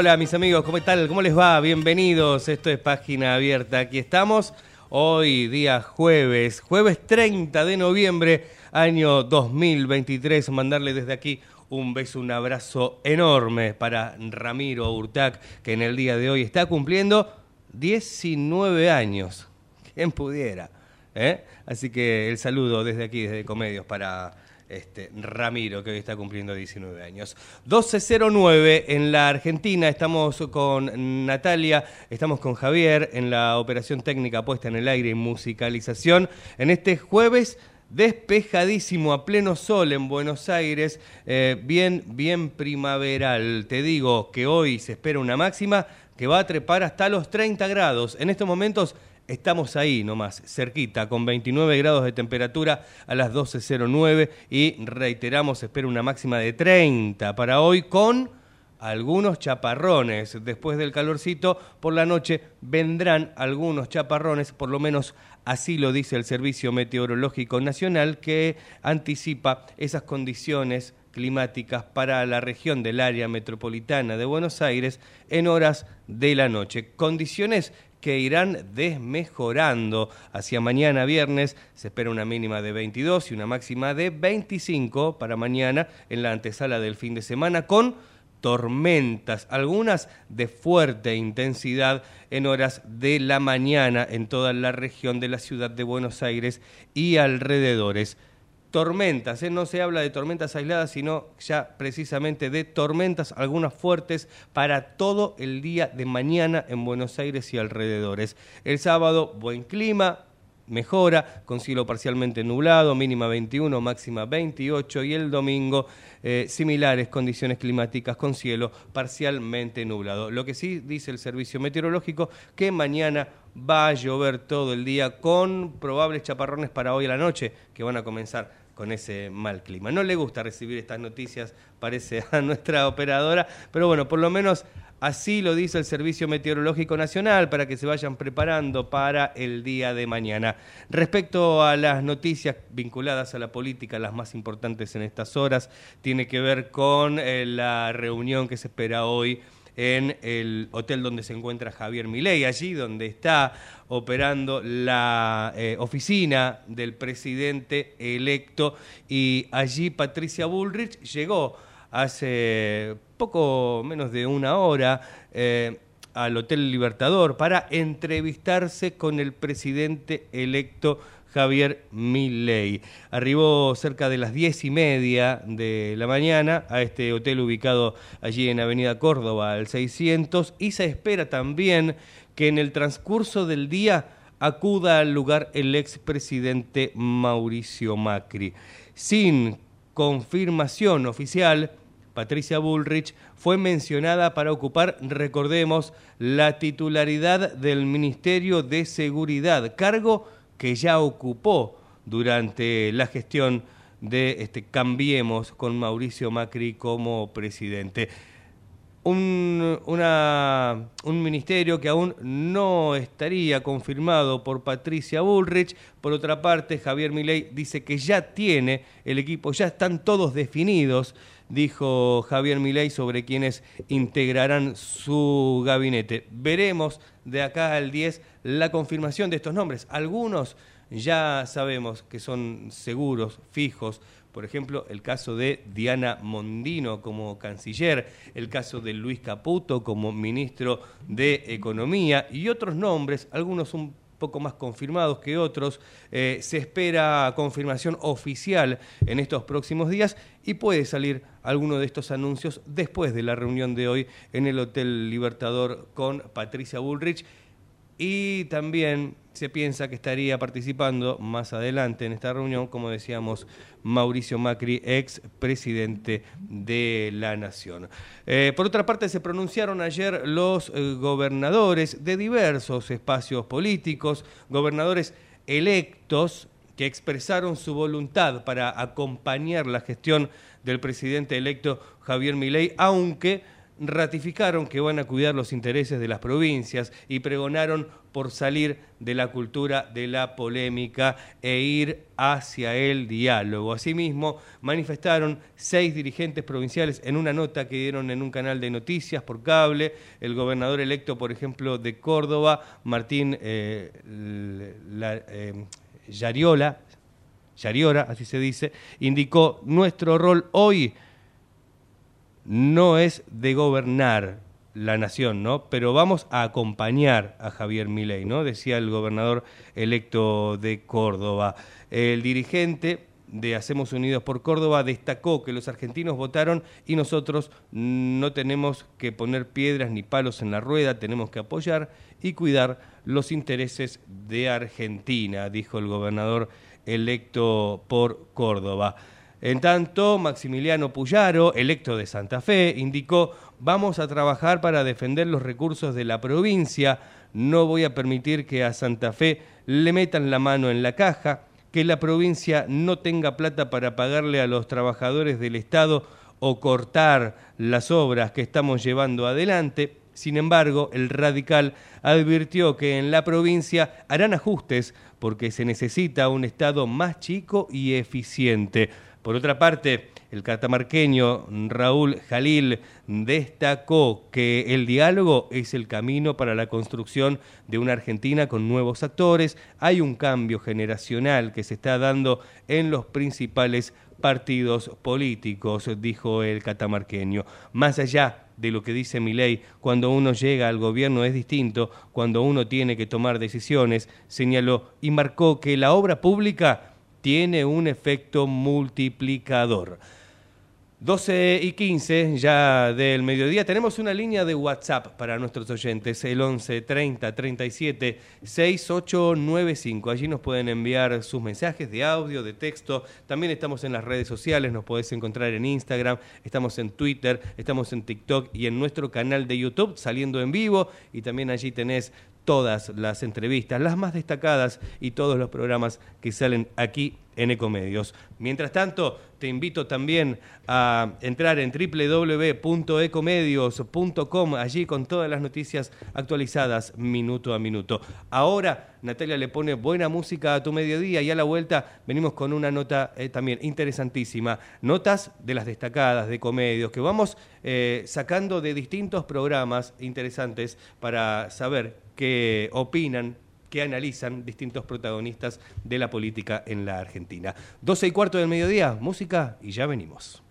Hola, mis amigos, ¿cómo tal? ¿Cómo les va? Bienvenidos, esto es Página Abierta. Aquí estamos, hoy día jueves, jueves 30 de noviembre, año 2023. Mandarle desde aquí un beso, un abrazo enorme para Ramiro Urtac, que en el día de hoy está cumpliendo 19 años. ¿Quién pudiera? ¿Eh? Así que el saludo desde aquí, desde Comedios, para este, Ramiro, que hoy está cumpliendo 19 años. 12.09 en la Argentina, estamos con Natalia, estamos con Javier en la operación técnica puesta en el aire y musicalización. En este jueves despejadísimo a pleno sol en Buenos Aires, eh, bien, bien primaveral. Te digo que hoy se espera una máxima que va a trepar hasta los 30 grados. En estos momentos Estamos ahí nomás, cerquita, con 29 grados de temperatura a las 12.09 y reiteramos, espero una máxima de 30 para hoy con algunos chaparrones. Después del calorcito, por la noche vendrán algunos chaparrones, por lo menos así lo dice el Servicio Meteorológico Nacional, que anticipa esas condiciones climáticas para la región del área metropolitana de Buenos Aires en horas de la noche. Condiciones que irán desmejorando. Hacia mañana viernes se espera una mínima de 22 y una máxima de 25 para mañana en la antesala del fin de semana con tormentas, algunas de fuerte intensidad en horas de la mañana en toda la región de la ciudad de Buenos Aires y alrededores tormentas, ¿eh? no se habla de tormentas aisladas, sino ya precisamente de tormentas, algunas fuertes, para todo el día de mañana en Buenos Aires y alrededores. El sábado, buen clima, mejora, con cielo parcialmente nublado, mínima 21, máxima 28, y el domingo eh, similares condiciones climáticas con cielo parcialmente nublado. Lo que sí dice el servicio meteorológico, que mañana va a llover todo el día con probables chaparrones para hoy a la noche, que van a comenzar con ese mal clima. No le gusta recibir estas noticias, parece a nuestra operadora, pero bueno, por lo menos así lo dice el Servicio Meteorológico Nacional para que se vayan preparando para el día de mañana. Respecto a las noticias vinculadas a la política, las más importantes en estas horas, tiene que ver con eh, la reunión que se espera hoy en el hotel donde se encuentra Javier Milei, allí donde está operando la eh, oficina del presidente electo. Y allí Patricia Bullrich llegó hace poco menos de una hora eh, al Hotel Libertador para entrevistarse con el presidente electo Javier Milley. Arribó cerca de las diez y media de la mañana a este hotel ubicado allí en Avenida Córdoba, al 600, y se espera también que en el transcurso del día acuda al lugar el expresidente Mauricio Macri. Sin confirmación oficial, Patricia Bullrich fue mencionada para ocupar, recordemos, la titularidad del Ministerio de Seguridad, cargo que ya ocupó durante la gestión de este, Cambiemos con Mauricio Macri como presidente. Un, un, ministerio que aún no estaría confirmado por Patricia Bullrich. Por otra parte, Javier Milei dice que ya tiene el equipo, ya están todos definidos, dijo Javier Milei sobre quienes integrarán su gabinete. Veremos de acá al 10 la confirmación de estos nombres. Algunos ya sabemos que son seguros, fijos. Por ejemplo, el caso de Diana Mondino como canciller, el caso de Luis Caputo como ministro de Economía y otros nombres, algunos un poco más confirmados que otros. Eh, se espera confirmación oficial en estos próximos días y puede salir alguno de estos anuncios después de la reunión de hoy en el Hotel Libertador con Patricia Bullrich y también se piensa que estaría participando más adelante en esta reunión, como decíamos, Mauricio Macri, ex presidente de la Nación. Eh, por otra parte, se pronunciaron ayer los eh, gobernadores de diversos espacios políticos, gobernadores electos que expresaron su voluntad para acompañar la gestión del presidente electo Javier Milei, aunque ratificaron que van a cuidar los intereses de las provincias y pregonaron por salir de la cultura de la polémica e ir hacia el diálogo. Asimismo, manifestaron seis dirigentes provinciales en una nota que dieron en un canal de noticias por cable. El gobernador electo, por ejemplo, de Córdoba, Martín eh, eh, Yariola, Yariora, así se dice, indicó nuestro rol hoy no es de gobernar la nación, ¿no? Pero vamos a acompañar a Javier Milei, ¿no? Decía el gobernador electo de Córdoba. El dirigente de Hacemos Unidos por Córdoba destacó que los argentinos votaron y nosotros no tenemos que poner piedras ni palos en la rueda, tenemos que apoyar y cuidar los intereses de Argentina, dijo el gobernador electo por Córdoba. En tanto, Maximiliano Puyaro, electo de Santa Fe, indicó, vamos a trabajar para defender los recursos de la provincia, no voy a permitir que a Santa Fe le metan la mano en la caja, que la provincia no tenga plata para pagarle a los trabajadores del Estado o cortar las obras que estamos llevando adelante. Sin embargo, el radical advirtió que en la provincia harán ajustes porque se necesita un Estado más chico y eficiente. Por otra parte, el catamarqueño Raúl Jalil destacó que el diálogo es el camino para la construcción de una Argentina con nuevos actores. Hay un cambio generacional que se está dando en los principales partidos políticos, dijo el catamarqueño. Más allá de lo que dice mi ley, cuando uno llega al gobierno es distinto, cuando uno tiene que tomar decisiones, señaló y marcó que la obra pública tiene un efecto multiplicador. 12 y 15 ya del mediodía. Tenemos una línea de WhatsApp para nuestros oyentes, el 11 30 37 6895. Allí nos pueden enviar sus mensajes de audio, de texto. También estamos en las redes sociales, nos podés encontrar en Instagram, estamos en Twitter, estamos en TikTok y en nuestro canal de YouTube saliendo en vivo. Y también allí tenés todas las entrevistas, las más destacadas y todos los programas que salen aquí en Ecomedios. Mientras tanto, te invito también a entrar en www.ecomedios.com, allí con todas las noticias actualizadas minuto a minuto. Ahora, Natalia le pone buena música a tu mediodía y a la vuelta venimos con una nota eh, también interesantísima. Notas de las destacadas de Ecomedios que vamos eh, sacando de distintos programas interesantes para saber que opinan, que analizan distintos protagonistas de la política en la Argentina. 12 y cuarto del mediodía, música y ya venimos.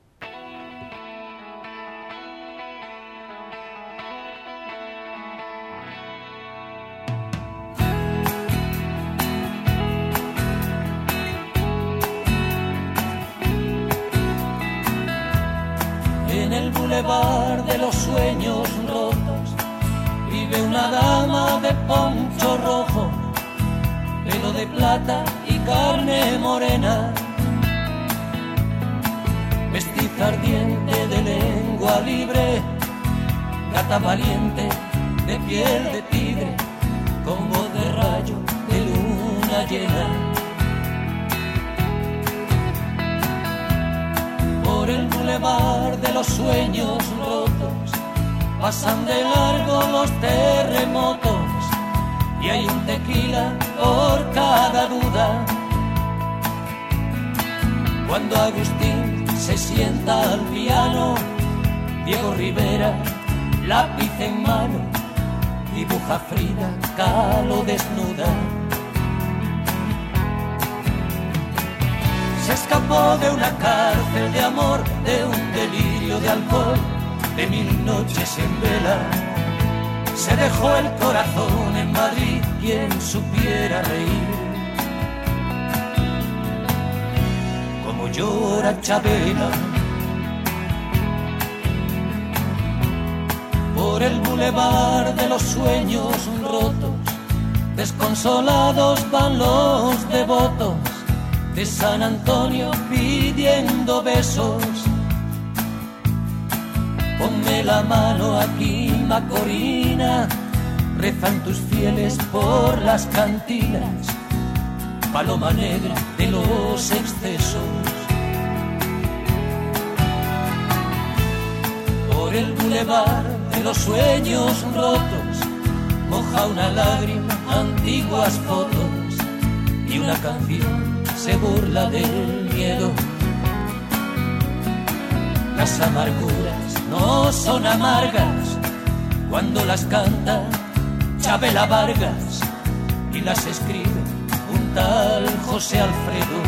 Dejó el corazón en Madrid, quien supiera reír. Como llora Chabela. Por el bulevar de los sueños rotos Desconsolados van los devotos de San Antonio pidiendo besos. Ponme la mano aquí, Macorina, rezan tus fieles por las cantinas, paloma negra de los excesos. Por el bulevar de los sueños rotos, moja una lágrima, antiguas fotos y una canción se burla del miedo. Las amarguras no son amargas cuando las canta Chabela Vargas y las escribe un tal José Alfredo.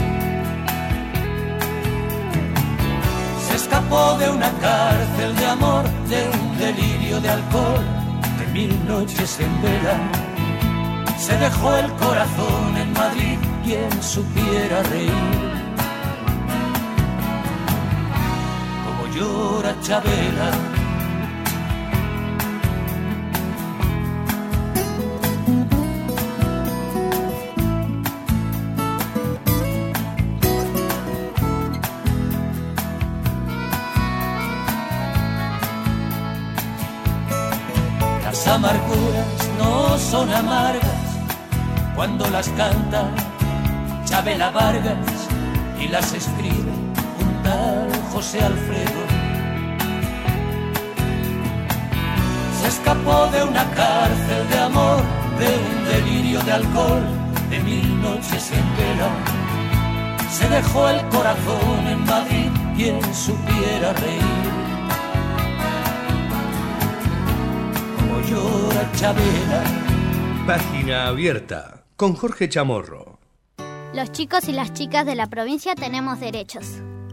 Se escapó de una cárcel de amor, de un delirio de alcohol, de mil noches en vela. Se dejó el corazón en Madrid, quien supiera reír. Las amarguras no son amargas cuando las canta Chabela Vargas y las escribe un tal José Alfredo. Escapó de una cárcel de amor, de un delirio de alcohol, de mil noches en vela. Se dejó el corazón en Madrid, quien supiera reír. Como llora Chabela. Página abierta con Jorge Chamorro. Los chicos y las chicas de la provincia tenemos derechos.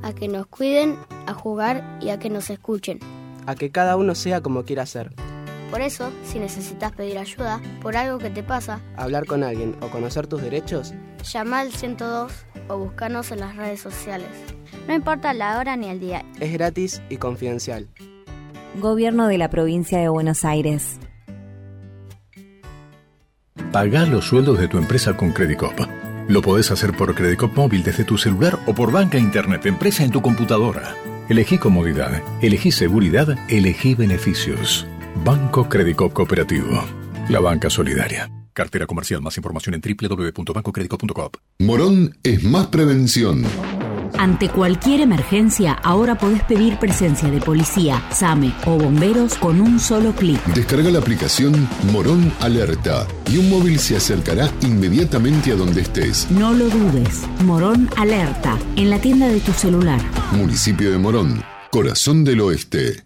A que nos cuiden, a jugar y a que nos escuchen. A que cada uno sea como quiera ser. Por eso, si necesitas pedir ayuda por algo que te pasa, Hablar con alguien o conocer tus derechos, llama al 102 o búscanos en las redes sociales. No importa la hora ni el día. es gratis y confidencial. Gobierno de la provincia de Buenos Aires. Pagá los sueldos de tu empresa con Credicop. Lo podés hacer por Credicop móvil desde tu celular o por banca internet empresa en tu computadora. Elegí comodidad, elegí seguridad, elegí beneficios. Banco Credicop Cooperativo. La banca solidaria. Cartera comercial. Más información en www.bancocredico.com. Morón es más prevención. Ante cualquier emergencia, ahora podés pedir presencia de policía, SAME o bomberos con un solo clic. Descarga la aplicación Morón Alerta y un móvil se acercará inmediatamente a donde estés. No lo dudes. Morón Alerta, en la tienda de tu celular. Municipio de Morón, corazón del oeste.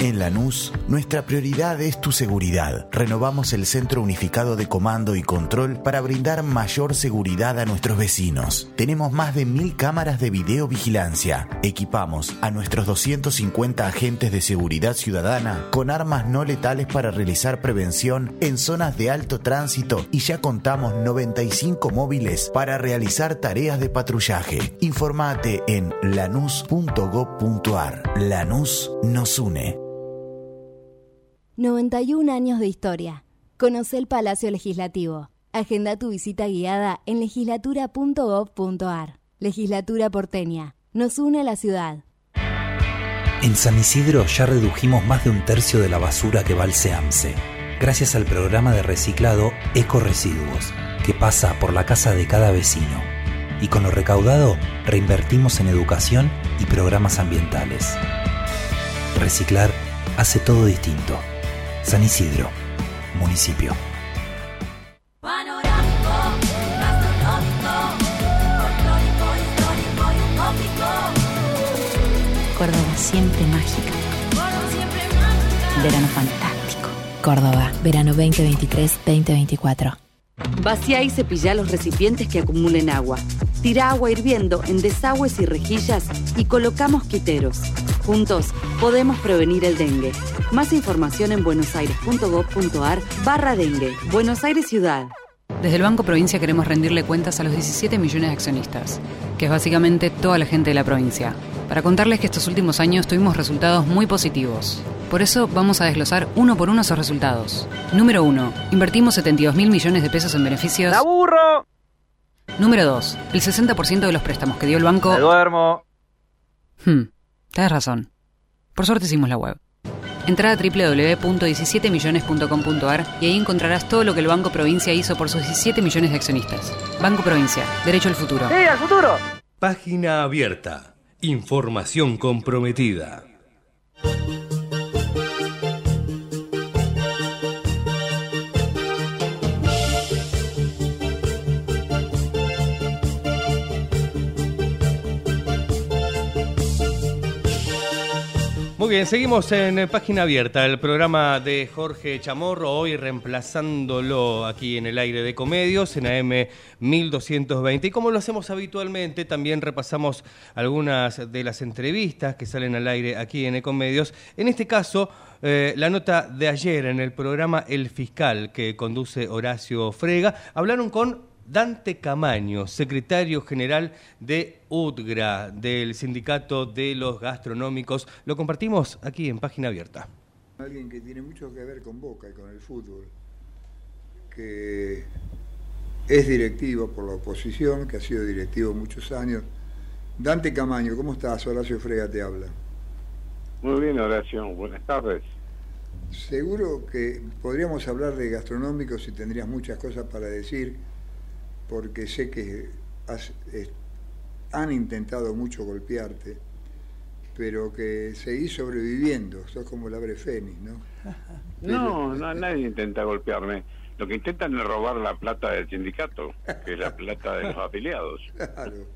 En Lanús, nuestra prioridad es tu seguridad. Renovamos el Centro Unificado de Comando y Control para brindar mayor seguridad a nuestros vecinos. Tenemos más de mil cámaras de videovigilancia. Equipamos a nuestros 250 agentes de seguridad ciudadana con armas no letales para realizar prevención en zonas de alto tránsito y ya contamos 95 móviles para realizar tareas de patrullaje. Informate en lanús.gov.ar. Lanús nos une. 91 años de historia. Conoce el Palacio Legislativo. Agenda tu visita guiada en legislatura.gov.ar. Legislatura porteña. Nos une a la ciudad. En San Isidro ya redujimos más de un tercio de la basura que va al SEAMSE, gracias al programa de reciclado Eco Residuos, que pasa por la casa de cada vecino. Y con lo recaudado, reinvertimos en educación y programas ambientales. Reciclar hace todo distinto. San Isidro, municipio. Córdoba siempre mágica. Verano fantástico. Córdoba, verano 2023-2024. Vacía y cepilla los recipientes que acumulen agua. Tira agua hirviendo en desagües y rejillas y colocamos quiteros. Juntos podemos prevenir el dengue. Más información en buenosaires.gov.ar barra dengue. Buenos Aires Ciudad. Desde el Banco Provincia queremos rendirle cuentas a los 17 millones de accionistas, que es básicamente toda la gente de la provincia, para contarles que estos últimos años tuvimos resultados muy positivos. Por eso vamos a desglosar uno por uno esos resultados. Número 1. Invertimos 72 mil millones de pesos en beneficios. ¡Aburro! Número 2. El 60% de los préstamos que dio el banco... ¡Me duermo! Hmm, tienes razón. Por suerte hicimos la web. Entra a www.17millones.com.ar y ahí encontrarás todo lo que el Banco Provincia hizo por sus 17 millones de accionistas. Banco Provincia, derecho al futuro. ¡Sí, al futuro! Página abierta. Información comprometida. Bien, seguimos en eh, Página Abierta, el programa de Jorge Chamorro, hoy reemplazándolo aquí en el aire de Comedios, en AM 1220. Y como lo hacemos habitualmente, también repasamos algunas de las entrevistas que salen al aire aquí en Ecomedios. En este caso, eh, la nota de ayer en el programa El Fiscal, que conduce Horacio Frega, hablaron con Dante Camaño, secretario general de UDGRA, del Sindicato de los Gastronómicos. Lo compartimos aquí en Página Abierta. Alguien que tiene mucho que ver con Boca y con el fútbol, que es directivo por la oposición, que ha sido directivo muchos años. Dante Camaño, ¿cómo estás? Horacio Frega te habla. Muy bien, Horacio. Buenas tardes. Seguro que podríamos hablar de gastronómicos y tendrías muchas cosas para decir porque sé que han intentado mucho golpearte, pero que seguís sobreviviendo, sos como el abre fénix, ¿no? No, no, nadie intenta golpearme. Lo que intentan es robar la plata del sindicato, que es la plata de los afiliados. Claro,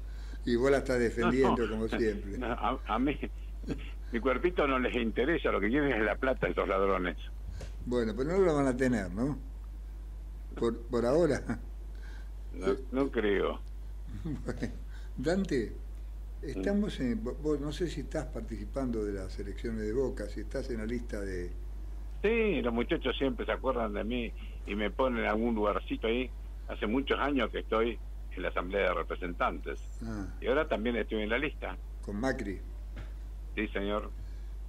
y vos la estás defendiendo como siempre. a, a, mí, mi cuerpito no les interesa, lo que quieren es la plata de estos ladrones. Bueno, pero no lo van a tener, ¿no? Por, por ahora. No, no creo. Dante, estamos en. Vos, no sé si estás participando de las elecciones de Boca, si estás en la lista de. Sí, los muchachos siempre se acuerdan de mí y me ponen en algún lugarcito ahí. Hace muchos años que estoy en la Asamblea de Representantes. Ah. Y ahora también estoy en la lista. Con Macri. Sí, señor.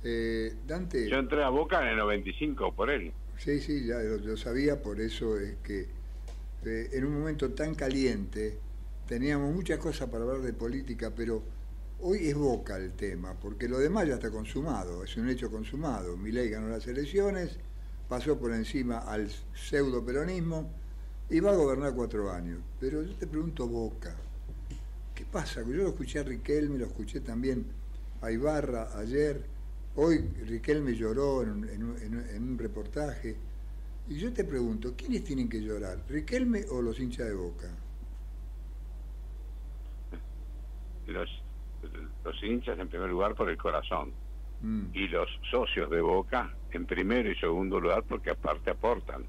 Eh, Dante. Yo entré a Boca en el 95 por él. Sí, sí, ya lo, lo sabía, por eso es que este, en un momento tan caliente, teníamos muchas cosas para hablar de política, pero hoy es boca el tema, porque lo demás ya está consumado, es un hecho consumado. Milei ganó las elecciones, pasó por encima al pseudo peronismo y va a gobernar cuatro años. Pero yo te pregunto, Boca, ¿qué pasa? Yo lo escuché a Riquelme, lo escuché también a Ibarra ayer, hoy Riquelme lloró en un reportaje. Y yo te pregunto, ¿quiénes tienen que llorar? ¿Riquelme o los hinchas de Boca? Los, los hinchas en primer lugar por el corazón. Mm. Y los socios de Boca en primero y segundo lugar porque aparte aportan.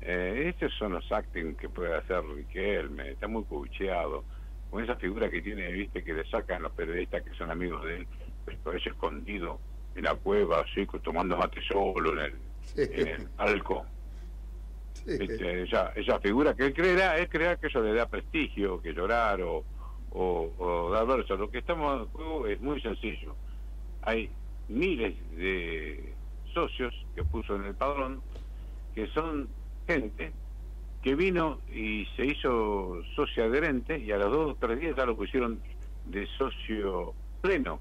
Eh, estos son los acting que puede hacer Riquelme, está muy cubucheado. Con esa figura que tiene, viste, que le sacan los periodistas que son amigos de él, pues por eso escondido en la cueva, así, tomando mate solo en el en Alco. Este, esa, esa figura que él creerá es crear que eso le da prestigio, que llorar o, o, dar verso. Lo que estamos en juego es muy sencillo. Hay miles de socios que puso en el padrón que son gente que vino y se hizo socio adherente y a los dos o tres días ya lo pusieron de socio pleno.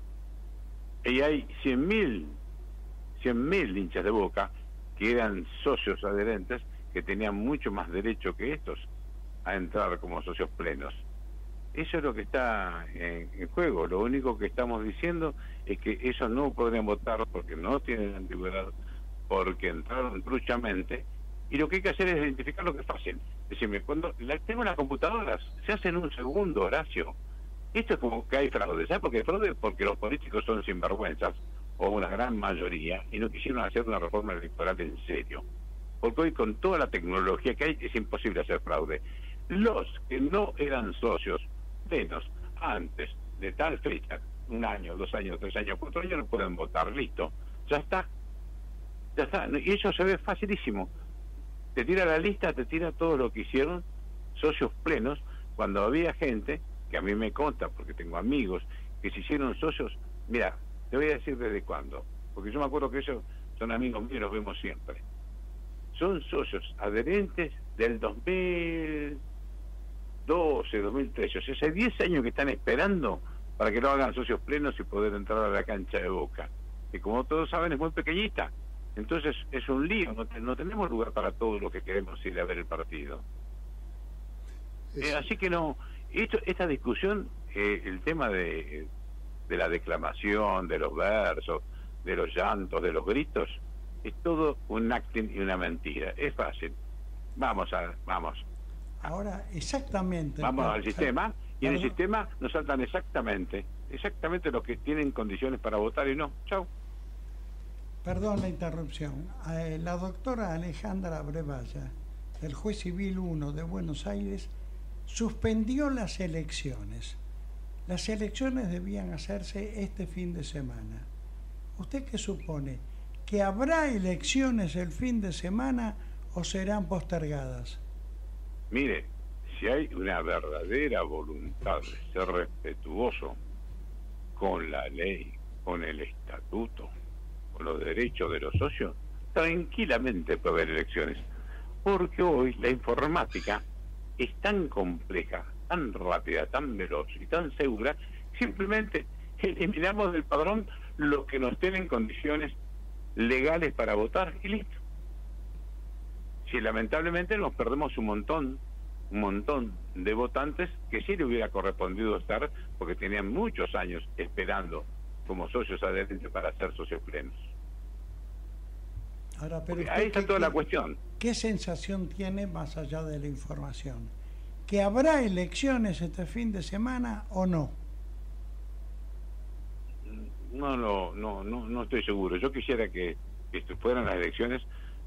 Y hay 100.000 100.000 hinchas de boca que eran socios adherentes, que tenían mucho más derecho que estos a entrar como socios plenos. Eso es lo que está en, juego. Lo único que estamos diciendo es que ellos no podrían votar porque no tienen antigüedad, porque entraron truchamente. Y lo que hay que hacer es identificar lo que es fácil. Decirme, cuando la, tengo las computadoras, se hace en un segundo, Horacio. Esto es como que hay fraude. ¿Sabes por qué fraude? Porque los políticos son sinvergüenzas o una gran mayoría, y no quisieron hacer una reforma electoral en serio. Porque hoy con toda la tecnología que hay es imposible hacer fraude. Los que no eran socios plenos antes de tal fecha un año, dos años, tres años, cuatro años no pueden votar, listo, ya está, ya está, y eso se ve facilísimo. Te tira la lista, te tira todo lo que hicieron socios plenos, cuando había gente, que a mí me conta, porque tengo amigos, que se hicieron socios, mira, te voy a decir desde cuándo, porque yo me acuerdo que ellos son amigos míos, los vemos siempre. Son socios adherentes del 2012, 2013, o sea, hace 10 años que están esperando para que lo hagan socios plenos y poder entrar a la cancha de boca. Y como todos saben, es muy pequeñita. Entonces es un lío, no, tenemos lugar para todo lo que queremos ir a ver el partido. Eh, así que no, esto, esta discusión, eh, el tema de, de la declamación, de los versos, de los llantos, de los gritos, es todo un acting y una mentira. Es fácil. Vamos a, vamos. Ahora, exactamente. Vamos al sistema y en el sistema nos saltan exactamente, exactamente los que tienen condiciones para votar y no. Chau. Perdón la interrupción. Eh, la doctora Alejandra Brevalla, del juez civil 1 de Buenos Aires, suspendió las elecciones. Las elecciones debían hacerse este fin de semana. ¿Usted qué supone? ¿Que habrá elecciones el fin de semana o serán postergadas? Mire, si hay una verdadera voluntad de ser respetuoso con la ley, con el estatuto, con los derechos de los socios, tranquilamente puede haber elecciones. Porque hoy la informática es tan compleja, tan rápida, tan veloz y tan segura, simplemente eliminamos del padrón lo que nos tienen condiciones legales para votar y listo. Si lamentablemente nos perdemos un montón, un montón de votantes que sí le hubiera correspondido estar porque tenían muchos años esperando como socios adherentes para ser socios plenos. Ahora, pero ahí está toda la cuestión. ¿Qué sensación tiene más allá de la información? ¿Que habrá elecciones este fin de semana o no? No, no, no, no, no estoy seguro. Yo quisiera que, que fueran las elecciones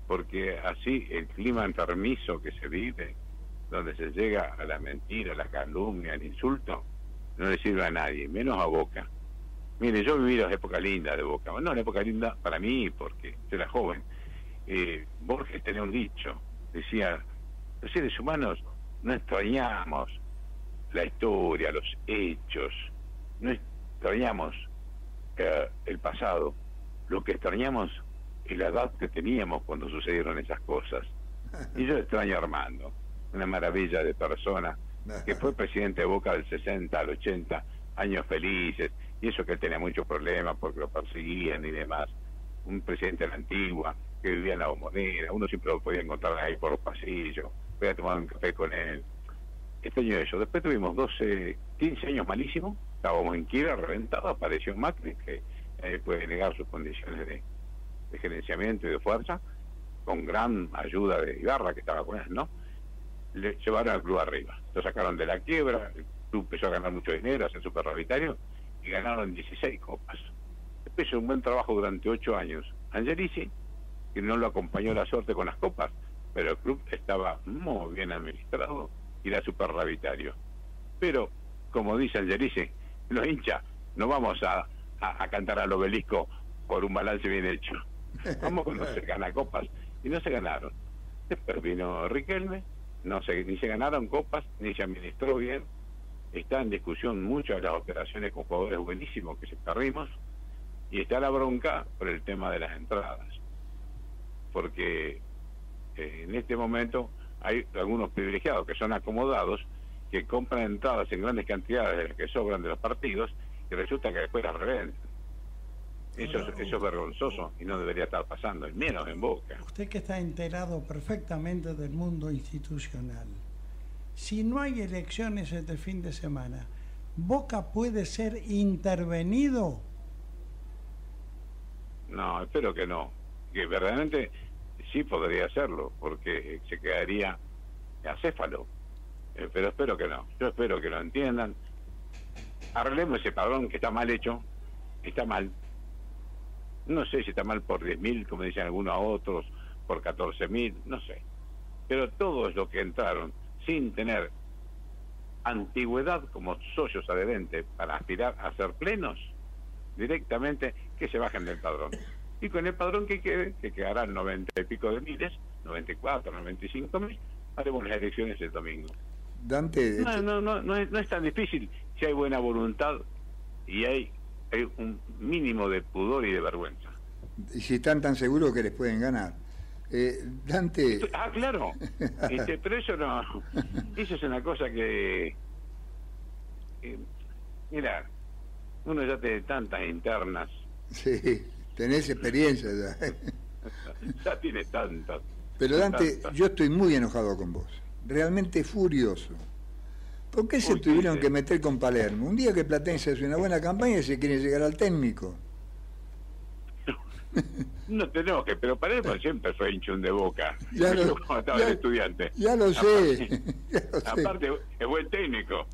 porque así el clima enfermizo que se vive, donde se llega a la mentira, a la calumnia, al insulto, no le sirve a nadie, menos a Boca. Mire, yo viví las épocas lindas de Boca. No, la época linda para mí, porque yo era joven. Eh, Borges tenía un dicho, decía, los seres humanos no extrañamos la historia, los hechos, no extrañamos eh, el pasado, lo que extrañamos es la edad que teníamos cuando sucedieron esas cosas. Y yo extraño a Armando, una maravilla de persona, que fue presidente de Boca del 60 al 80, años felices, y eso que él tenía muchos problemas porque lo perseguían y demás. Un presidente de la antigua, que vivía en la bombonera, uno siempre lo podía encontrar ahí por los pasillos, podía tomar un café con él. Este año eso. Después tuvimos 12, 15 años malísimos, estábamos en quiebra, reventado, apareció Macri, que eh, puede negar sus condiciones de, gerenciamiento y de fuerza, con gran ayuda de Ibarra, que estaba con él, ¿no? Le llevaron al club arriba. Lo sacaron de la quiebra, el club empezó a ganar mucho dinero, a ser superrevitario, y ganaron 16 copas. Después hizo un buen trabajo durante 8 años. Angelici, que no lo acompañó la suerte con las copas, pero el club estaba muy bien administrado y era superrevitario. Pero, como dice Angelici, los hinchas no vamos a, a, cantar al obelisco por un balance bien hecho. Vamos con se gana copas. Y no se ganaron. Después vino Riquelme, no se, ni se ganaron copas, ni se administró bien. Está en discusión muchas de las operaciones con jugadores buenísimos que se perdimos. Y está la bronca por el tema de las entradas. Porque eh, en este momento hay algunos privilegiados que son acomodados que compran entradas en grandes cantidades de las que sobran de los partidos y resulta que después las revenden. Eso, eso es vergonzoso y no debería estar pasando, menos en Boca. Usted que está enterado perfectamente del mundo institucional, si no hay elecciones este fin de semana, ¿Boca puede ser intervenido? No, espero que no. Que verdaderamente sí podría hacerlo, porque se quedaría acéfalo. Eh, pero espero que no. Yo espero que lo entiendan. Arreglemos ese padrón que está mal hecho. Está mal. No sé si está mal por 10.000, como dicen algunos a otros, por 14.000, no sé. Pero todos los que entraron sin tener antigüedad como socios adherentes para aspirar a ser plenos, directamente que se bajen del padrón. Y con el padrón que quede, que quedarán 90 y pico de miles, 94, 95 mil, haremos las elecciones el domingo. Dante. No, no, no, no, es, no es tan difícil si hay buena voluntad y hay, hay un mínimo de pudor y de vergüenza. Y si están tan seguros que les pueden ganar. Eh, Dante. Ah, claro. Este, pero eso no. Eso es una cosa que. eh, mira, uno ya tiene tantas internas. Sí, tenés experiencia ya. ya tiene tantas. Pero Dante, yo estoy muy enojado con vos. Realmente furioso. ¿Por qué se tuvieron ¿qué que meter con Palermo? Un día que Platense hace una buena campaña y se quiere llegar al técnico. No tenemos que, pero Palermo siempre fue hinchón de boca. Ya lo- cuando estaba ya- de estudiante. ya lo sé, ya lo sé. Aparte, es buen técnico.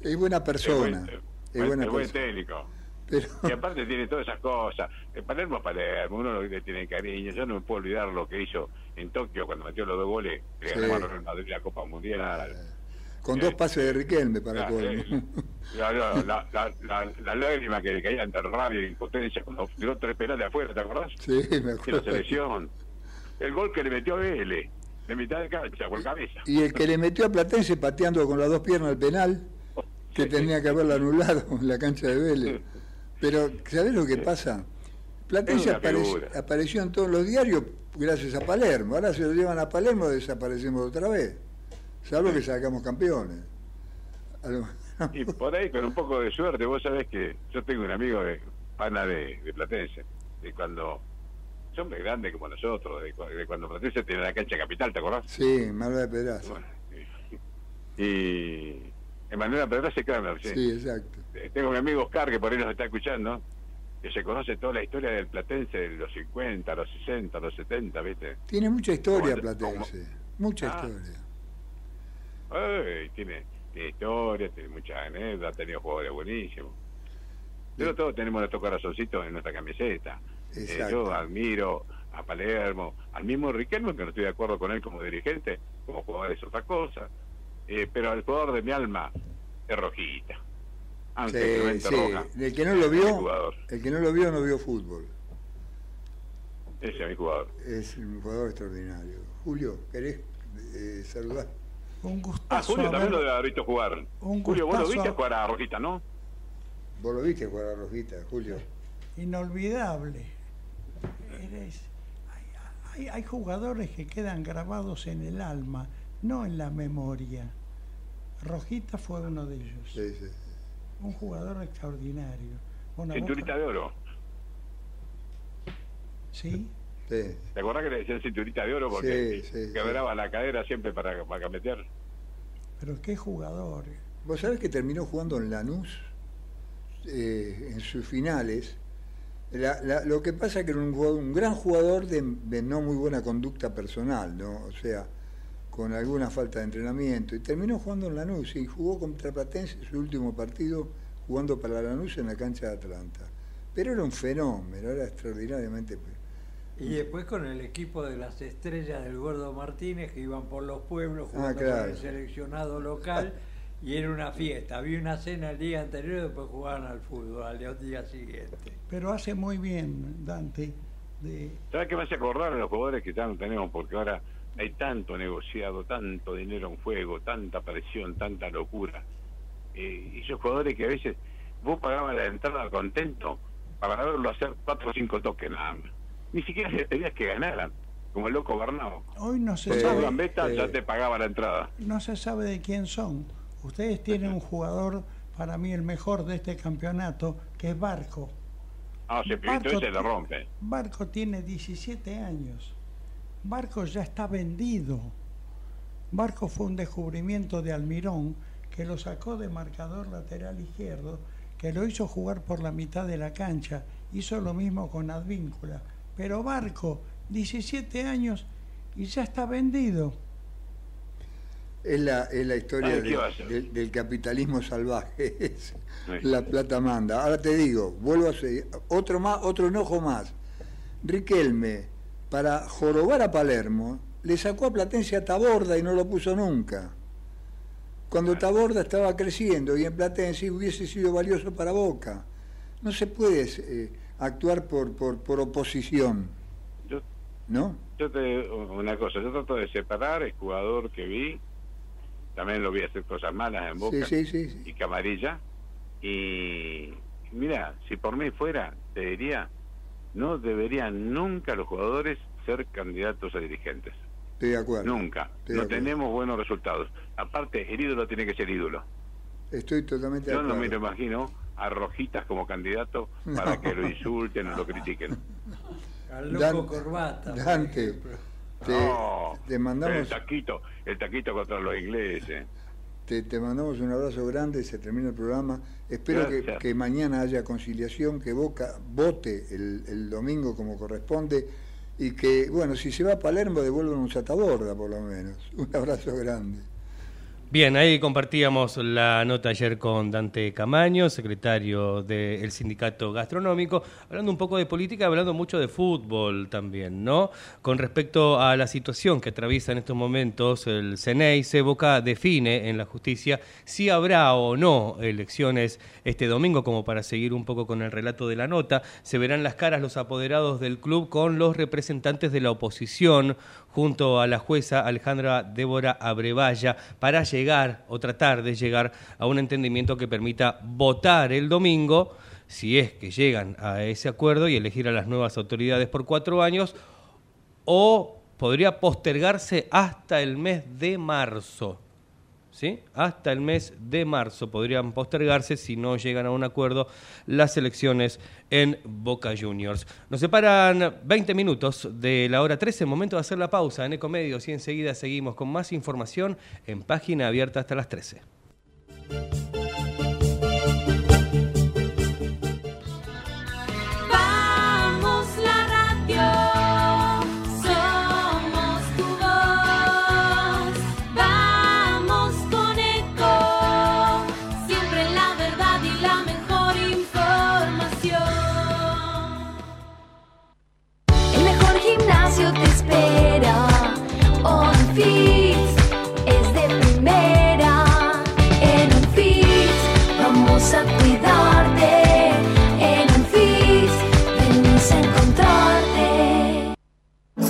Es buena persona. Es buen, Es buena es buen persona. técnico. Pero- Y aparte tiene todas esas cosas. El Palermo es Palermo, uno le tiene cariño. Yo no me puedo olvidar lo que hizo en Tokio cuando metió los dos goles. Le Sí. al Madrid la Copa Mundial. Con dos pases de Riquelme para eh, La, la, la, lágrima que le caía entre rabia e impotencia cuando tiró tres penales afuera, ¿te acordás? Sí, me Y la acuerdo. selección. El gol que le metió a Vélez, de mitad de cancha, por cabeza. Y el que le metió a Platense pateando con las dos piernas el penal, que tenía que haberlo anulado en la cancha de Vélez. Pero, ¿sabés lo que pasa? Platense apareció, en todos los diarios gracias a Palermo. Ahora se lo llevan a Palermo desaparecemos otra vez. Salvo que sacamos campeones. Y por ahí, con un poco de suerte, vos sabés que yo tengo un amigo de pana de, de Platense, de cuando son grandes como nosotros, de, de cuando Platense tiene la cancha capital, ¿te acordás? Sí, Manuel de Pedraza. Y Emanuela Pedraza y Kramer, sí. Sí, exacto. Tengo mi amigo Oscar, que por ahí nos está escuchando, que se conoce toda la historia del Platense de los 50, los 60, los 70, ¿viste? Tiene mucha historia Platense. Mucha Ah. historia. Ay, tiene, tiene historia, tiene muchas anécdotas, ha tenido jugadores buenísimos. Pero todos tenemos nuestro corazoncito en nuestra camiseta. Eh, yo admiro a Palermo, al mismo Riquelme, que no estoy de acuerdo con él como dirigente, como jugador es otra cosa. Eh, pero el jugador de mi alma es Rojita. Aunque Sí, Clemente sí. Roja, El que no lo vio, el que no lo vio no vio fútbol. Ese es mi jugador. Es un jugador extraordinario. Julio, ¿querés eh, saludar? Un Ah, gustazo. Julio también lo debe haber visto jugar. Un Julio, vos lo viste jugar a Rojita, ¿no? Vos lo viste jugar a Rojita, Julio. inolvidable. Eres- hay, hay- hay jugadores que quedan grabados en el alma, no en la memoria. Rojita fue uno de ellos. Sí, sí. Un jugador extraordinario. Cinturita de oro. Sí. Sí. ¿Te acordás que le decían cinturita de oro porque Sí, sí, quebraba la cadera siempre para, para meter? Pero qué jugador. ¿Vos sabés que terminó jugando en Lanús eh, en sus finales? La- la- lo que pasa es que era un, jugador- un gran jugador de, de no muy buena conducta personal, ¿no? O sea, con alguna falta de entrenamiento. Y terminó jugando en Lanús y jugó contra Platense su último partido jugando para Lanús en la cancha de Atlanta. Pero era un fenómeno, era extraordinariamente... Y después con el equipo de las estrellas del Gordo Martínez que iban por los pueblos jugando Ah, claro. con el seleccionado local y era una fiesta. Había una cena el día anterior y después jugaban al fútbol al día siguiente. Pero hace muy bien, Dante, de ¿Sabes qué me hace acordar a los jugadores que ya no tenemos? Porque ahora hay tanto negociado, tanto dinero en juego, tanta presión, tanta locura. Eh, y esos jugadores que a veces vos pagabas la entrada contento para verlo hacer cuatro o cinco toques nada más. Ni siquiera le pedías que ganaran, como el loco Bernao. hoy no se Con sabe. Gambetta sí. ya te pagaba la entrada. no se sabe de quién son. Ustedes tienen un jugador, para mí el mejor de este campeonato, que es Barco. Ah, pibito Barco ese le rompe. Barco tiene 17 años. Barco ya está vendido. Barco fue un descubrimiento de Almirón que lo sacó de marcador lateral izquierdo, que lo hizo jugar por la mitad de la cancha. Hizo lo mismo con Advíncula. Pero Barco, 17 años y ya está vendido. Es la, es la historia del, capitalismo salvaje. Es. La plata manda. Ahora te digo, vuelvo a seguir. Otro, más, otro enojo más. Riquelme, para jorobar a Palermo, le sacó a Platense a Taborda y no lo puso nunca. Cuando Taborda estaba creciendo y en Platense hubiese sido valioso para Boca. no se puede eh, actuar por, por, por oposición. Yo, ¿No? Yo te una cosa, yo trato de separar el jugador que vi, también lo vi hacer cosas malas en Boca Sí, sí, sí, y Camarilla, y mira, si por mí fuera, te diría, no deberían nunca los jugadores ser candidatos a dirigentes. Estoy de acuerdo. Nunca. Estoy no acuerdo. tenemos buenos resultados. Aparte, el ídolo tiene que ser ídolo. Estoy totalmente de Yo no acuerdo. me lo imagino a Rojitas como candidato para No. que lo insulten o lo critiquen. Al loco Dan- corbata. Dante, te, no, te el taquito, el taquito contra los ingleses. Te, te mandamos un abrazo grande, se termina el programa. Espero que, que mañana haya conciliación, que Boca vote el, el domingo como corresponde y que, bueno, si se va a Palermo devuelvan un sataborda por lo menos. Un abrazo grande. Bien, ahí compartíamos la nota ayer con Dante Camaño, secretario del Sindicato Gastronómico, hablando un poco de política, hablando mucho de fútbol también, ¿no? Con respecto a la situación que atraviesa en estos momentos el CNEI, se Boca define en la justicia si habrá o no elecciones este domingo, como para seguir un poco con el relato de la nota. Se verán las caras los apoderados del club con los representantes de la oposición, junto a la jueza Alejandra Débora Abrevaya, para llegar o tratar de llegar a un entendimiento que permita votar el domingo, si es que llegan a ese acuerdo y elegir a las nuevas autoridades por cuatro años, o podría postergarse hasta el mes de marzo. ¿Sí? Hasta el mes de marzo podrían postergarse si no llegan a un acuerdo las elecciones en Boca Juniors. Nos separan 20 minutos de la hora 13, momento de hacer la pausa en Ecomedios y enseguida seguimos con más información en página abierta hasta las 13.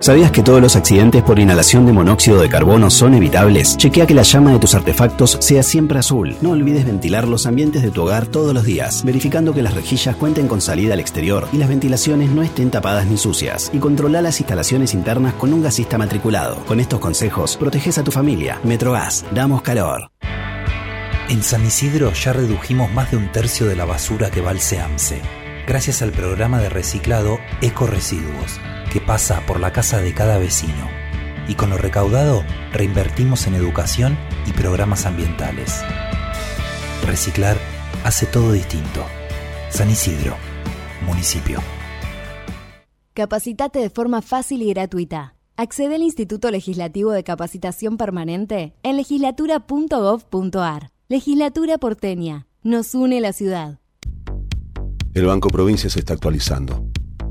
¿Sabías que todos los accidentes por inhalación de monóxido de carbono son evitables? Chequea que la llama de tus artefactos sea siempre azul. No olvides ventilar los ambientes de tu hogar todos los días, verificando que las rejillas cuenten con salida al exterior y las ventilaciones no estén tapadas ni sucias. Y controla las instalaciones internas con un gasista matriculado. Con estos consejos, proteges a tu familia. Metrogas, damos calor. En San Isidro ya redujimos más de un tercio de la basura que va al gracias al programa de reciclado Eco Residuos, que pasa por la casa de cada vecino. Y con lo recaudado reinvertimos en educación y programas ambientales. Reciclar hace todo distinto. San Isidro, municipio. Capacitate de forma fácil y gratuita. Accede al Instituto Legislativo de Capacitación Permanente en legislatura.gov.ar. Legislatura porteña. Nos une la ciudad. El Banco Provincia se está actualizando.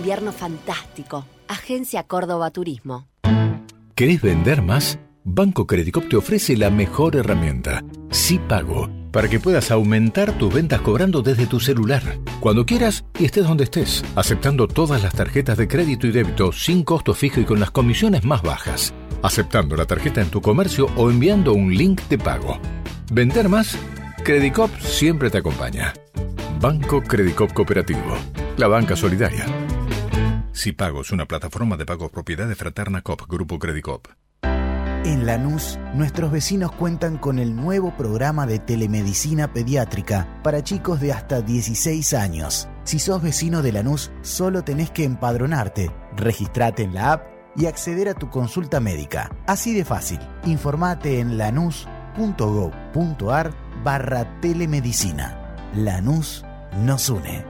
Invierno fantástico. Agencia Córdoba Turismo. ¿Querés vender más? Banco Credicop te ofrece la mejor herramienta, Sí Pago, para que puedas aumentar tus ventas cobrando desde tu celular, cuando quieras y estés donde estés, aceptando todas las tarjetas de crédito y débito sin costo fijo y con las comisiones más bajas, aceptando la tarjeta en tu comercio o enviando un link de pago. ¿Vender más? Credicop siempre te acompaña. Banco Credicop Cooperativo, la banca solidaria. Si Pago es una plataforma de pago propiedad de Fraterna Cop Grupo Credicop. En Lanús, nuestros vecinos cuentan con el nuevo programa de telemedicina pediátrica para chicos de hasta 16 años. Si sos vecino de Lanús, solo tenés que empadronarte, registrate en la app y acceder a tu consulta médica. Así de fácil. Informate en lanús.gov.ar barra telemedicina. Lanús nos une.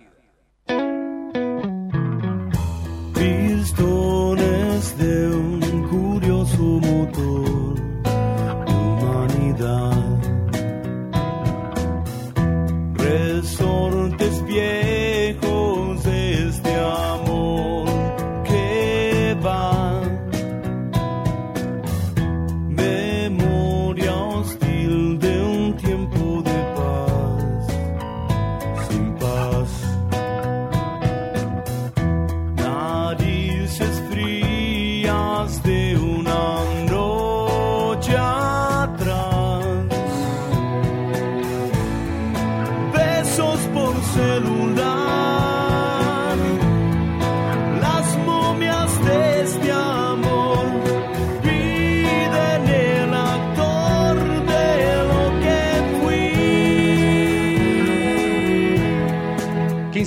De un curioso motor de humanidad.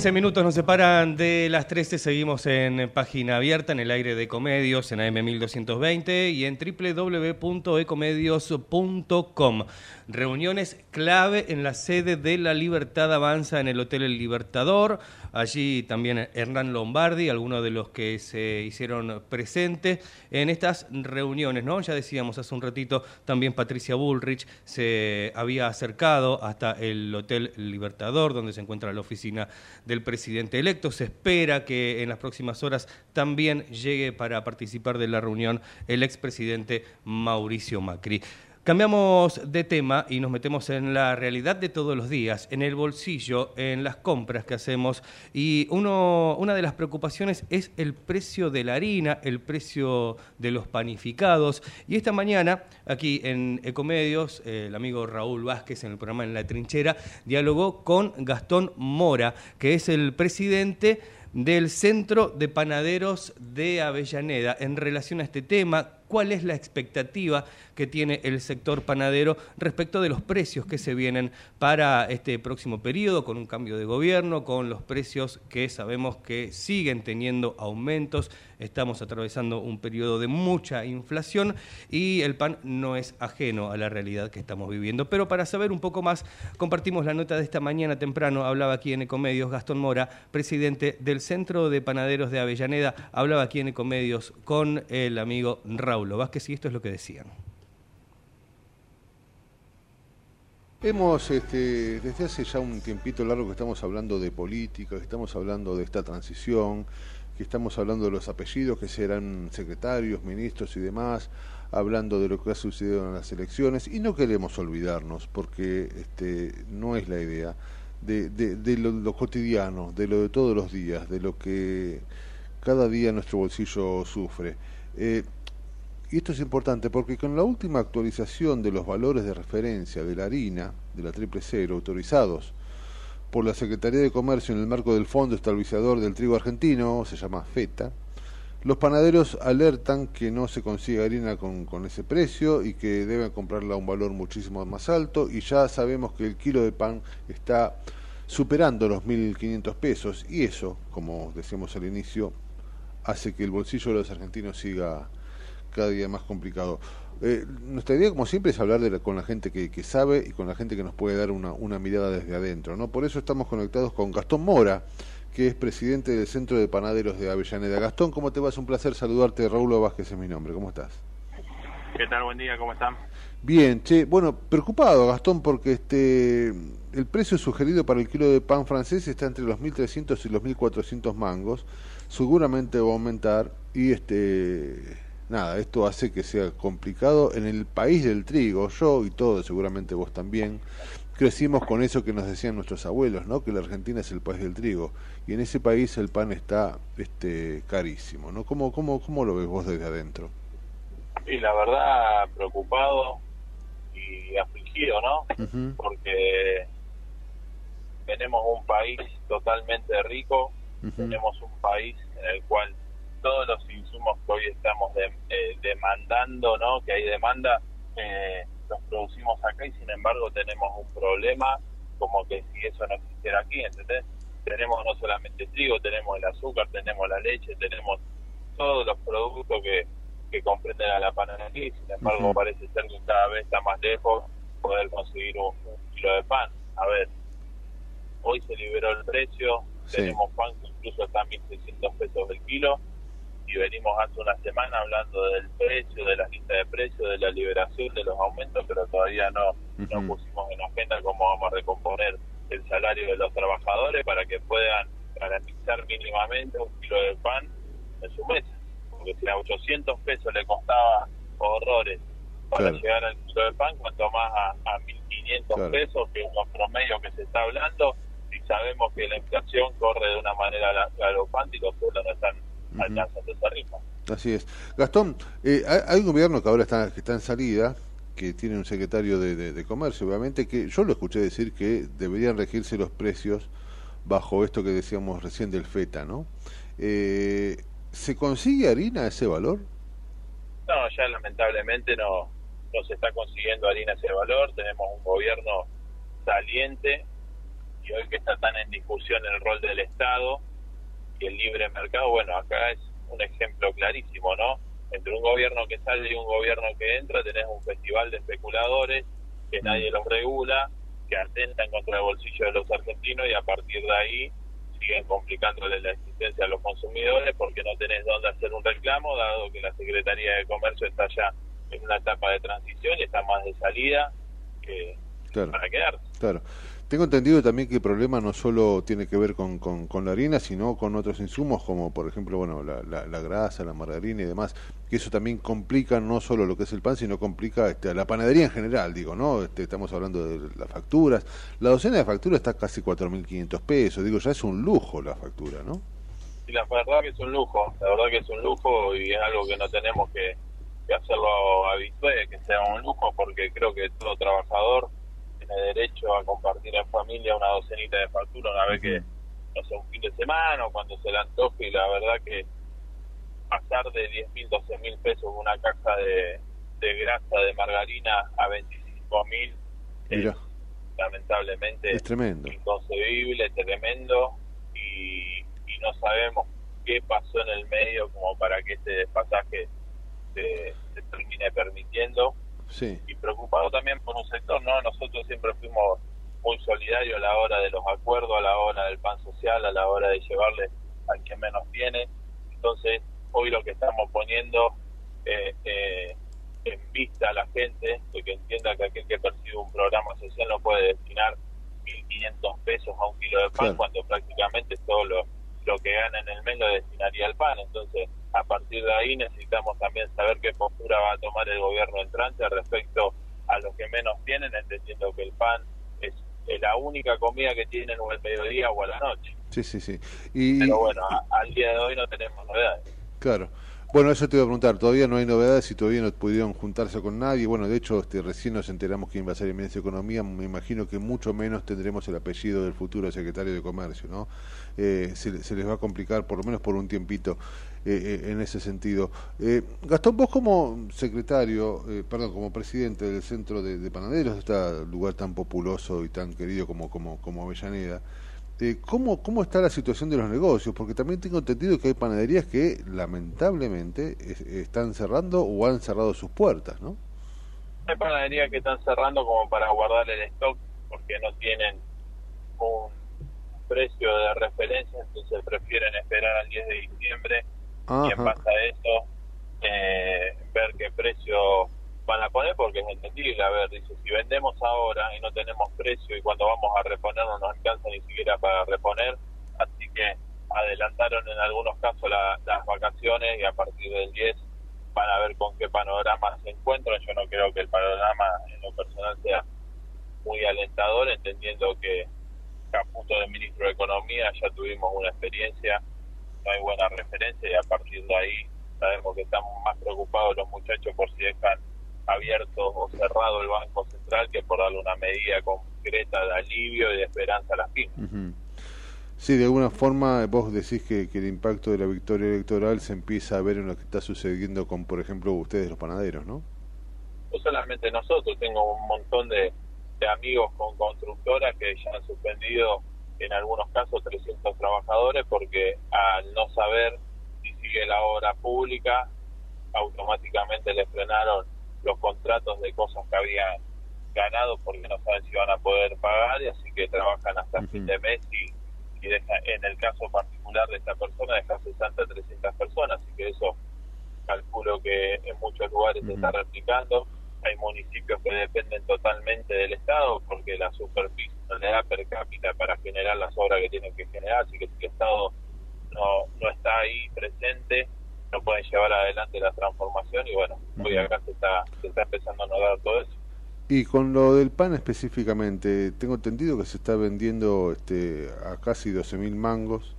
15 minutos nos separan de las 13, seguimos en página abierta, en el aire de Ecomedios, en AM1220 y en www.ecomedios.com. Reuniones clave en la sede de La Libertad Avanza en el Hotel El Libertador. Allí también Hernán Lombardi, algunos de los que se hicieron presentes en estas reuniones, ¿no? Ya decíamos hace un ratito, también Patricia Bullrich se había acercado hasta el Hotel Libertador, donde se encuentra la oficina del presidente electo. Se espera que en las próximas horas también llegue para participar de la reunión el expresidente Mauricio Macri. Cambiamos de tema y nos metemos en la realidad de todos los días, en el bolsillo, en las compras que hacemos. Y una de las preocupaciones es el precio de la harina, el precio de los panificados. Y esta mañana, aquí en Ecomedios, el amigo Raúl Vázquez en el programa En la Trinchera, dialogó con Gastón Mora, que es el presidente del Centro de Panaderos de Avellaneda en relación a este tema. ¿Cuál es la expectativa que tiene el sector panadero respecto de los precios que se vienen para este próximo periodo, con un cambio de gobierno, con los precios que sabemos que siguen teniendo aumentos? Estamos atravesando un periodo de mucha inflación y el pan no es ajeno a la realidad que estamos viviendo. Pero para saber un poco más, compartimos la nota de esta mañana temprano. Hablaba aquí en Ecomedios Gastón Mora, presidente del Centro de Panaderos de Avellaneda. Hablaba aquí en Ecomedios con el amigo Raúl Vázquez y esto es lo que decían. Hemos, este, desde hace ya un tiempito largo que estamos hablando de política, que estamos hablando de esta transición, que estamos hablando de los apellidos que serán secretarios, ministros y demás, hablando de lo que ha sucedido en las elecciones y no queremos olvidarnos, porque este, no es la idea, de, lo cotidiano, de lo de todos los días, de lo que cada día nuestro bolsillo sufre. Eh, y esto es importante porque con la última actualización de los valores de referencia de la harina, de la triple cero, autorizados por la Secretaría de Comercio en el marco del Fondo Estabilizador del Trigo Argentino, se llama FETA, los panaderos alertan que no se consigue harina con, con ese precio y que deben comprarla a un valor muchísimo más alto y ya sabemos que el kilo de pan está superando los 1.500 pesos y eso, como decíamos al inicio, hace que el bolsillo de los argentinos siga cada día más complicado. Eh, nuestra idea, como siempre, es hablar de la- con la gente que, que sabe y con la gente que nos puede dar una, una mirada desde adentro. ¿no? Por eso estamos conectados con Gastón Mora, que es presidente del Centro de Panaderos de Avellaneda. Gastón, ¿cómo te va? Es un placer saludarte. Raúl Vázquez es mi nombre. ¿Cómo estás? ¿Qué tal? Buen día, ¿cómo están? Bien, che, bueno, preocupado Gastón porque este el precio sugerido para el kilo de pan francés está entre los 1.300 y los 1.400 mangos, seguramente va a aumentar y este nada, esto hace que sea complicado en el país del trigo, yo y todo, seguramente vos también, crecimos con eso que nos decían nuestros abuelos, ¿no? Que la Argentina es el país del trigo y en ese país el pan está este carísimo, ¿no? ¿Cómo cómo cómo lo ves vos desde adentro? Y la verdad, preocupado y afligido, ¿no? Porque tenemos un país totalmente rico, tenemos un país en el cual todos los insumos que hoy estamos de- eh, demandando, ¿no? Que hay demanda, eh, los producimos acá y sin embargo tenemos un problema como que si eso no existiera aquí, ¿entendés? Tenemos no solamente trigo, tenemos el azúcar, tenemos la leche, tenemos todos los productos que, que comprenden a la panadería sin embargo parece ser que cada vez está más lejos poder conseguir un, un kilo de pan. A ver, hoy se liberó el precio, Sí. tenemos pan que incluso está a 1.600 pesos el kilo y venimos hace una semana hablando del precio, de las listas de precios, de la liberación, de los aumentos, pero todavía no, no Ujú. pusimos en agenda cómo vamos a recomponer el salario de los trabajadores para que puedan garantizar mínimamente un kilo de pan en su mesa. Porque si a 800 pesos le costaba horrores para Claro. llegar al kilo de pan, cuanto más a, a 1.500 Claro. pesos, que es lo promedio que se está hablando, y sabemos que la inflación corre de una manera la- galopante y los sueldos no están Ritmo. Así es. Gastón, eh, hay, un gobierno que ahora está, que está en salida, que tiene un secretario de, de- de comercio, obviamente, que yo lo escuché decir que deberían regirse los precios bajo esto que decíamos recién del FETA, ¿no? Eh, ¿Se consigue harina a ese valor? No, ya lamentablemente no, no se está consiguiendo harina ese valor. Tenemos un gobierno saliente y hoy que está tan en discusión el rol del Estado y el libre mercado, bueno, acá es un ejemplo clarísimo, ¿no? Entre un gobierno que sale y un gobierno que entra, tenés un festival de especuladores que nadie los regula, que atentan contra el bolsillo de los argentinos y a partir de ahí siguen complicándole la existencia a los consumidores porque no tenés dónde hacer un reclamo, dado que la Secretaría de Comercio está ya en una etapa de transición y está más de salida que Claro. para quedarse. Claro. Tengo entendido también que el problema no solo tiene que ver con, con, la harina, sino con otros insumos como, por ejemplo, bueno, la, la, la grasa, la margarina y demás, que eso también complica no solo lo que es el pan, sino complica este, la panadería en general, digo, ¿no? Este, estamos hablando de las facturas. La docena de facturas está casi 4.500 pesos, digo, ya es un lujo la factura, ¿no? Y la verdad que es un lujo, la verdad que es un lujo y es algo que no tenemos que, hacerlo habitué, que sea un lujo, porque creo que todo trabajador tiene derecho a compartir en familia una docenita de factura una vez que, no sé, un fin de semana o cuando se le antoje y la verdad que pasar de 10 mil, 12 mil pesos una caja de, de grasa de margarina a 25 mil Mira, lamentablemente es tremendo. inconcebible, tremendo y, y no sabemos qué pasó en el medio como para que este despasaje se, se termine permitiendo Sí. y preocupado también por un sector, ¿no? Nosotros siempre fuimos muy solidarios a la hora de los acuerdos, a la hora del pan social, a la hora de llevarle al que menos tiene. Entonces, hoy lo que estamos poniendo eh, eh, en vista a la gente de que entienda que aquel que percibe un programa social no puede destinar 1.500 pesos a un kilo de pan Claro. cuando prácticamente todo lo, lo que gana en el mes lo destinaría al pan. Entonces, a partir de ahí necesitamos también saber qué postura va a tomar el gobierno entrante respecto a los que menos tienen, entendiendo que el pan es es la única comida que tienen o al mediodía o a la noche. Sí, sí, sí. Y, Pero bueno, a- al día de hoy no tenemos novedades. Claro. Bueno, eso te iba a preguntar, todavía no hay novedades y todavía no pudieron juntarse con nadie. Bueno, de hecho, este, recién nos enteramos quién va a ser el ministro de Economía. Me imagino que mucho menos tendremos el apellido del futuro secretario de Comercio, ¿no? Eh, se, se les va a complicar, por lo menos por un tiempito, eh, eh, en ese sentido. Eh, Gastón, vos como secretario, eh, perdón, como presidente del Centro de, de Panaderos, de este lugar tan populoso y tan querido como, como, como Avellaneda, eh, ¿cómo, ¿cómo está la situación de los negocios? Porque también tengo entendido que hay panaderías que lamentablemente es- están cerrando o han cerrado sus puertas, ¿no? Hay panaderías que están cerrando como para guardar el stock porque no tienen un precio de referencia, entonces prefieren esperar al 10 de diciembre y en Ajá. base a eso eh, ver qué precio van a poner porque es entendible. A ver, dice, si vendemos ahora y no tenemos precio y cuando vamos a reponer no nos alcanza ni siquiera para reponer, así que adelantaron en algunos casos la- las vacaciones y a partir del 10 van a ver con qué panorama se encuentran. Yo no creo que el panorama en lo personal sea muy alentador, entendiendo que a punto de ministro de Economía ya tuvimos una experiencia, no hay buena referencia y a partir de ahí sabemos que estamos más preocupados los muchachos por si dejan abierto o cerrado el Banco Central que por darle una medida concreta de alivio y de esperanza a las pymes. Sí, de alguna forma vos decís que, que el impacto de la victoria electoral se empieza a ver en lo que está sucediendo con, por ejemplo, ustedes los panaderos, ¿no? no solamente nosotros, tengo un montón de, de amigos con constructoras que ya han suspendido en algunos casos 300 trabajadores porque al no saber si sigue la obra pública, automáticamente les frenaron los contratos de cosas que habían ganado porque no saben si van a poder pagar y así que trabajan hasta fin de mes y, y deja, en el caso particular de esta persona deja 60 a 300 personas, así que eso calculo que en muchos lugares se está replicando. Hay municipios que dependen totalmente del Estado porque la superficie no le da per cápita para generar las obras que tienen que generar, así que si el Estado no, no está ahí presente, no pueden llevar adelante la transformación y bueno, hoy acá se está, se está empezando a notar todo eso. Y con lo del pan específicamente, tengo entendido que se está vendiendo este, a casi 12.000 mangos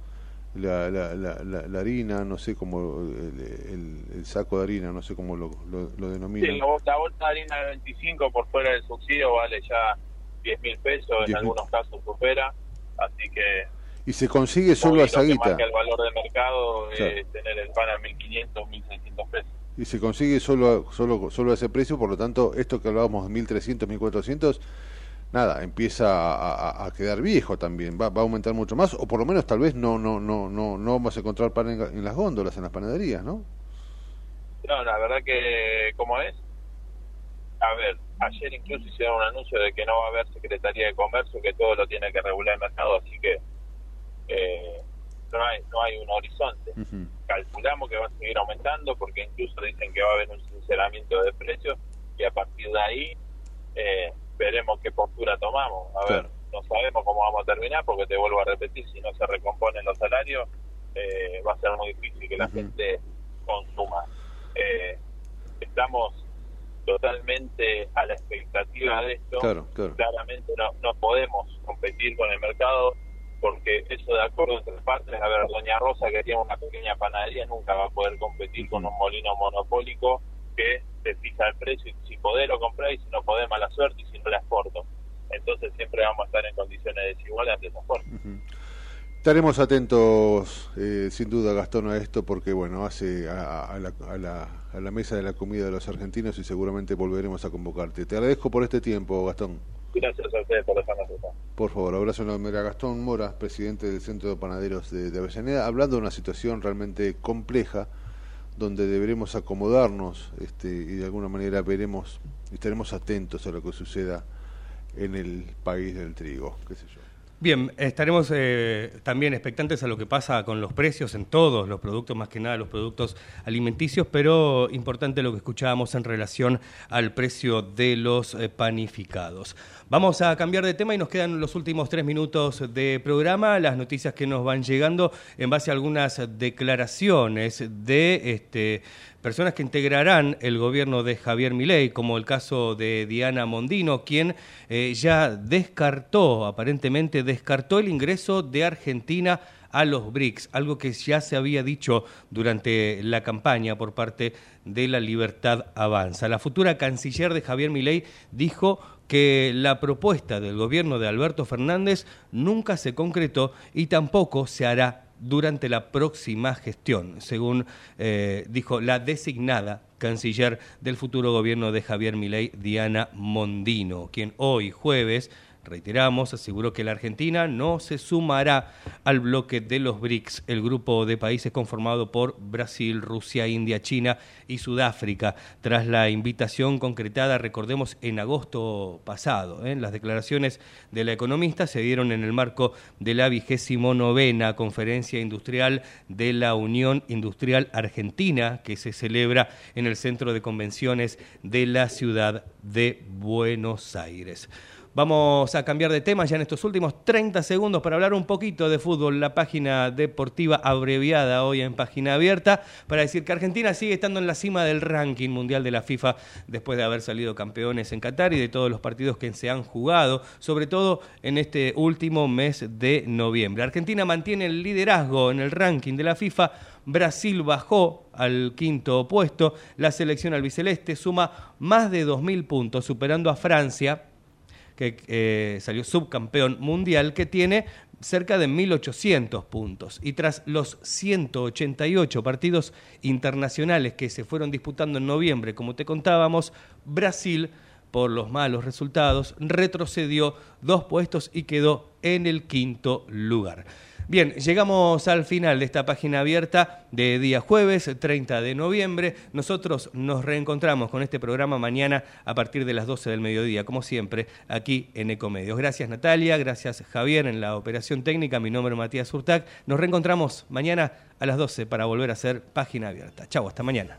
la, la, la, la, la harina, no sé cómo, el, el- el saco de harina, no sé cómo lo, lo, lo Sí, denominan. la, bol- la bolsa de harina de 25 por fuera del subsidio vale ya 10 mil pesos, en 10.000. algunos casos supera, así que Y se consigue solo hoy a lo que Saguita. marca el valor de mercado Claro. es tener el pan a 1.500, 1.600 pesos. Y se consigue solo, solo, solo a ese precio, por lo tanto, esto que hablábamos de 1.300, 1.400, nada, empieza a, a- a quedar viejo también, va, va a aumentar mucho más, o por lo menos tal vez no no no no no vamos a encontrar pan en, en las góndolas, en las panaderías, ¿no? No, la verdad que, ¿cómo es? A ver, ayer incluso hicieron un anuncio de que no va a haber Secretaría de Comercio, que todo lo tiene que regular el mercado, así que eh, no, hay, no hay un horizonte. Calculamos que va a seguir aumentando porque incluso dicen que va a haber un sinceramiento de precios y a partir de ahí eh, veremos qué postura tomamos. A ver, no sabemos cómo vamos a terminar porque te vuelvo a repetir, si no se recomponen los salarios, eh, va a ser muy difícil que la gente consuma. Eh, estamos totalmente a la expectativa de esto. Claro, claro. Claramente no, no podemos competir con el mercado porque eso de acuerdo entre partes, a ver, Doña Rosa que tiene una pequeña panadería nunca va a poder competir con un molino monopólico que te fija el precio y si podés lo comprás y si no podés mala suerte y si no la exporto. Entonces siempre vamos a estar en condiciones desiguales ante esa fuerza. Estaremos atentos, eh, sin duda, Gastón, a esto, porque bueno, hace a, a la, a, la, a la mesa de la comida de los argentinos y seguramente volveremos a convocarte. Te agradezco por este tiempo, Gastón. Gracias a ustedes por dejarnos estar. Por favor, abrazo enorme a Gastón Mora, presidente del Centro de Panaderos de, de Avellaneda, hablando de una situación realmente compleja, donde deberemos acomodarnos este, y de alguna manera veremos, estaremos atentos a lo que suceda en el país del trigo, qué sé yo. Bien, estaremos eh, también expectantes a lo que pasa con los precios en todos los productos, más que nada los productos alimenticios, pero importante lo que escuchábamos en relación al precio de los eh, panificados. Vamos a cambiar de tema y nos quedan los últimos tres minutos de programa, las noticias que nos van llegando en base a algunas declaraciones de este, personas que integrarán el gobierno de Javier Milei, como el caso de Diana Mondino, quien eh, ya descartó, aparentemente descartó el ingreso de Argentina a los BRICS, algo que ya se había dicho durante la campaña por parte de la Libertad Avanza. La futura canciller de Javier Milei dijo que la propuesta del gobierno de Alberto Fernández nunca se concretó y tampoco se hará durante la próxima gestión, según eh, dijo la designada canciller del futuro gobierno de Javier Milei, Diana Mondino, quien hoy jueves reiteramos, aseguró que la Argentina no se sumará al bloque de los BRICS, el grupo de países conformado por Brasil, Rusia, India, China y Sudáfrica, tras la invitación concretada, recordemos, en agosto pasado. ¿eh? Las declaraciones de la economista se dieron en el marco de la vigésimo novena conferencia industrial de la Unión Industrial Argentina, que se celebra en el Centro de Convenciones de la ciudad de Buenos Aires. Vamos a cambiar de tema ya en estos últimos 30 segundos para hablar un poquito de fútbol, la página deportiva abreviada hoy en página abierta, para decir que Argentina sigue estando en la cima del ranking mundial de la FIFA después de haber salido campeones en Qatar y de todos los partidos que se han jugado, sobre todo en este último mes de noviembre. Argentina mantiene el liderazgo en el ranking de la FIFA. Brasil bajó al quinto puesto. La selección albiceleste suma más de 2.000 puntos, superando a Francia que eh, salió subcampeón mundial, que tiene cerca de 1.800 puntos. Y tras los 188 partidos internacionales que se fueron disputando en noviembre, como te contábamos, Brasil, por los malos resultados, retrocedió dos puestos y quedó en el quinto lugar. Bien, llegamos al final de esta página abierta de día jueves 30 de noviembre. Nosotros nos reencontramos con este programa mañana a partir de las 12 del mediodía, como siempre, aquí en Ecomedios. Gracias Natalia, gracias Javier en la operación técnica. Mi nombre es Matías Urtac. Nos reencontramos mañana a las 12 para volver a hacer página abierta. Chau, hasta mañana.